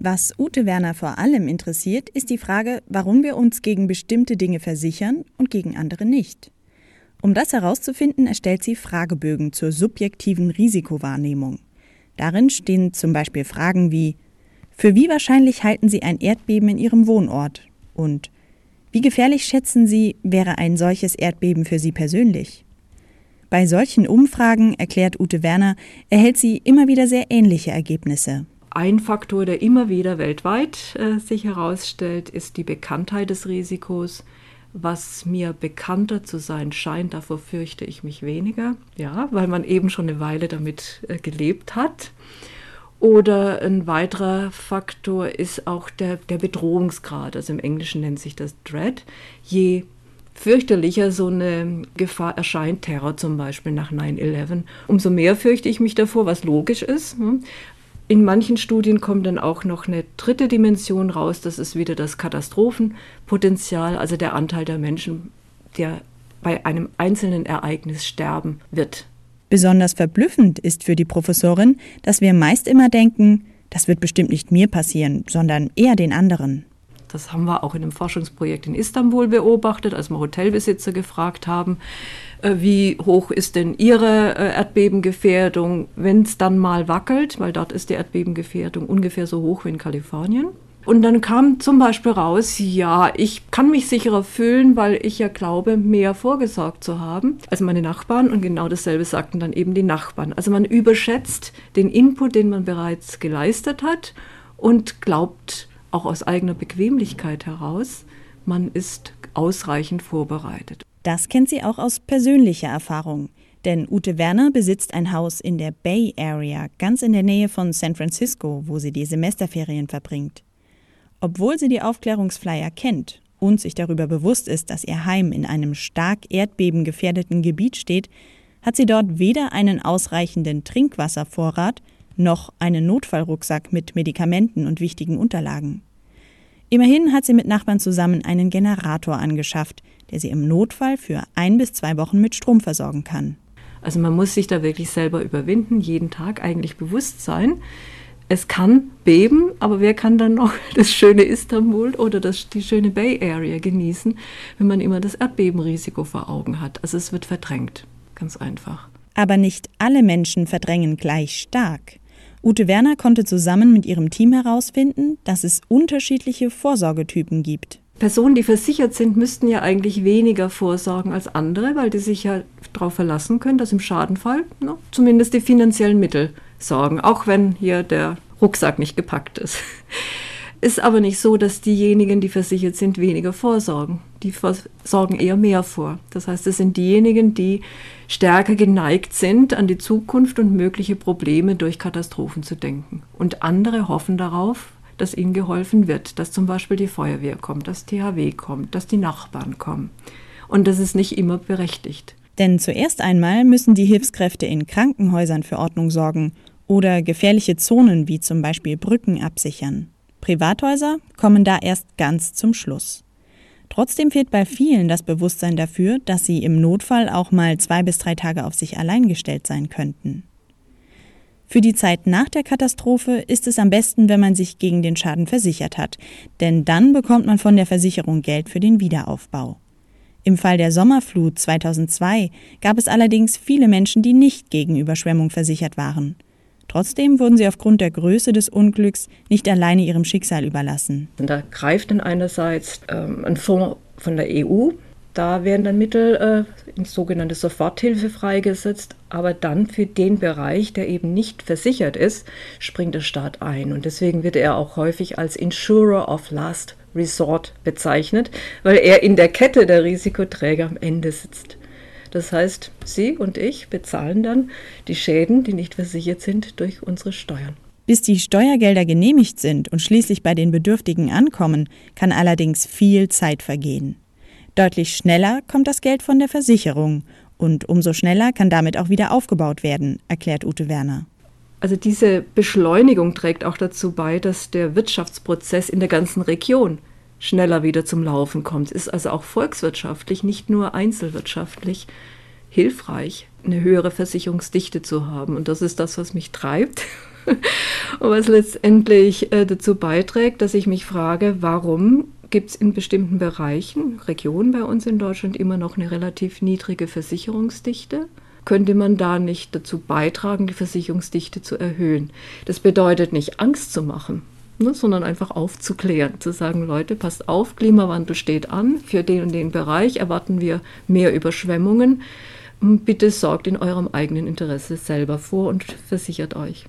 Was Ute Werner vor allem interessiert, ist die Frage, warum wir uns gegen bestimmte Dinge versichern und gegen andere nicht. Um das herauszufinden, erstellt sie Fragebögen zur subjektiven Risikowahrnehmung. Darin stehen zum Beispiel Fragen wie Für wie wahrscheinlich halten Sie ein Erdbeben in Ihrem Wohnort? Und Wie gefährlich schätzen Sie, wäre ein solches Erdbeben für Sie persönlich? Bei solchen Umfragen, erklärt Ute Werner, erhält sie immer wieder sehr ähnliche Ergebnisse. Ein Faktor, der immer wieder weltweit äh, sich herausstellt, ist die Bekanntheit des Risikos. Was mir bekannter zu sein scheint, davor fürchte ich mich weniger, ja, weil man eben schon eine Weile damit äh, gelebt hat. Oder ein weiterer Faktor ist auch der, der Bedrohungsgrad. Also im Englischen nennt sich das Dread. Je fürchterlicher so eine Gefahr erscheint, Terror zum Beispiel nach 9-11, umso mehr fürchte ich mich davor, was logisch ist. In manchen Studien kommt dann auch noch eine dritte Dimension raus, das ist wieder das Katastrophenpotenzial, also der Anteil der Menschen, der bei einem einzelnen Ereignis sterben wird. Besonders verblüffend ist für die Professorin, dass wir meist immer denken, das wird bestimmt nicht mir passieren, sondern eher den anderen. Das haben wir auch in einem Forschungsprojekt in Istanbul beobachtet, als wir Hotelbesitzer gefragt haben, äh, wie hoch ist denn ihre äh, Erdbebengefährdung, wenn es dann mal wackelt, weil dort ist die Erdbebengefährdung ungefähr so hoch wie in Kalifornien. Und dann kam zum Beispiel raus, ja, ich kann mich sicherer fühlen, weil ich ja glaube, mehr vorgesorgt zu haben als meine Nachbarn. Und genau dasselbe sagten dann eben die Nachbarn. Also man überschätzt den Input, den man bereits geleistet hat und glaubt, auch aus eigener Bequemlichkeit heraus, man ist ausreichend vorbereitet. Das kennt sie auch aus persönlicher Erfahrung. Denn Ute Werner besitzt ein Haus in der Bay Area, ganz in der Nähe von San Francisco, wo sie die Semesterferien verbringt. Obwohl sie die Aufklärungsflyer kennt und sich darüber bewusst ist, dass ihr Heim in einem stark erdbebengefährdeten Gebiet steht, hat sie dort weder einen ausreichenden Trinkwasservorrat noch einen Notfallrucksack mit Medikamenten und wichtigen Unterlagen. Immerhin hat sie mit Nachbarn zusammen einen Generator angeschafft, der sie im Notfall für ein bis zwei Wochen mit Strom versorgen kann. Also man muss sich da wirklich selber überwinden, jeden Tag eigentlich bewusst sein. Es kann beben, aber wer kann dann noch das schöne Istanbul oder das, die schöne Bay Area genießen, wenn man immer das Erdbebenrisiko vor Augen hat? Also es wird verdrängt, ganz einfach. Aber nicht alle Menschen verdrängen gleich stark. Ute Werner konnte zusammen mit ihrem Team herausfinden, dass es unterschiedliche Vorsorgetypen gibt. Personen, die versichert sind, müssten ja eigentlich weniger vorsorgen als andere, weil die sich ja darauf verlassen können, dass im Schadenfall ne, zumindest die finanziellen Mittel sorgen, auch wenn hier der Rucksack nicht gepackt ist. Ist aber nicht so, dass diejenigen, die versichert sind, weniger vorsorgen. Die sorgen eher mehr vor. Das heißt, es sind diejenigen, die stärker geneigt sind, an die Zukunft und mögliche Probleme durch Katastrophen zu denken. Und andere hoffen darauf, dass ihnen geholfen wird, dass zum Beispiel die Feuerwehr kommt, dass THW kommt, dass die Nachbarn kommen. Und das ist nicht immer berechtigt. Denn zuerst einmal müssen die Hilfskräfte in Krankenhäusern für Ordnung sorgen oder gefährliche Zonen wie zum Beispiel Brücken absichern. Privathäuser kommen da erst ganz zum Schluss. Trotzdem fehlt bei vielen das Bewusstsein dafür, dass sie im Notfall auch mal zwei bis drei Tage auf sich allein gestellt sein könnten. Für die Zeit nach der Katastrophe ist es am besten, wenn man sich gegen den Schaden versichert hat, denn dann bekommt man von der Versicherung Geld für den Wiederaufbau. Im Fall der Sommerflut 2002 gab es allerdings viele Menschen, die nicht gegen Überschwemmung versichert waren. Trotzdem wurden sie aufgrund der Größe des Unglücks nicht alleine ihrem Schicksal überlassen. Da greift dann einerseits ähm, ein Fonds von der EU, da werden dann Mittel äh, in sogenannte Soforthilfe freigesetzt, aber dann für den Bereich, der eben nicht versichert ist, springt der Staat ein. Und deswegen wird er auch häufig als Insurer of Last Resort bezeichnet, weil er in der Kette der Risikoträger am Ende sitzt. Das heißt, Sie und ich bezahlen dann die Schäden, die nicht versichert sind, durch unsere Steuern. Bis die Steuergelder genehmigt sind und schließlich bei den Bedürftigen ankommen, kann allerdings viel Zeit vergehen. Deutlich schneller kommt das Geld von der Versicherung und umso schneller kann damit auch wieder aufgebaut werden, erklärt Ute Werner. Also diese Beschleunigung trägt auch dazu bei, dass der Wirtschaftsprozess in der ganzen Region schneller wieder zum Laufen kommt. Ist also auch volkswirtschaftlich, nicht nur einzelwirtschaftlich hilfreich, eine höhere Versicherungsdichte zu haben. Und das ist das, was mich treibt. und was letztendlich äh, dazu beiträgt, dass ich mich frage, warum gibt es in bestimmten Bereichen, Regionen bei uns in Deutschland immer noch eine relativ niedrige Versicherungsdichte? Könnte man da nicht dazu beitragen, die Versicherungsdichte zu erhöhen? Das bedeutet nicht Angst zu machen, ne, sondern einfach aufzuklären, zu sagen, Leute, passt auf, Klimawandel steht an, für den und den Bereich erwarten wir mehr Überschwemmungen. Bitte sorgt in eurem eigenen Interesse selber vor und versichert euch.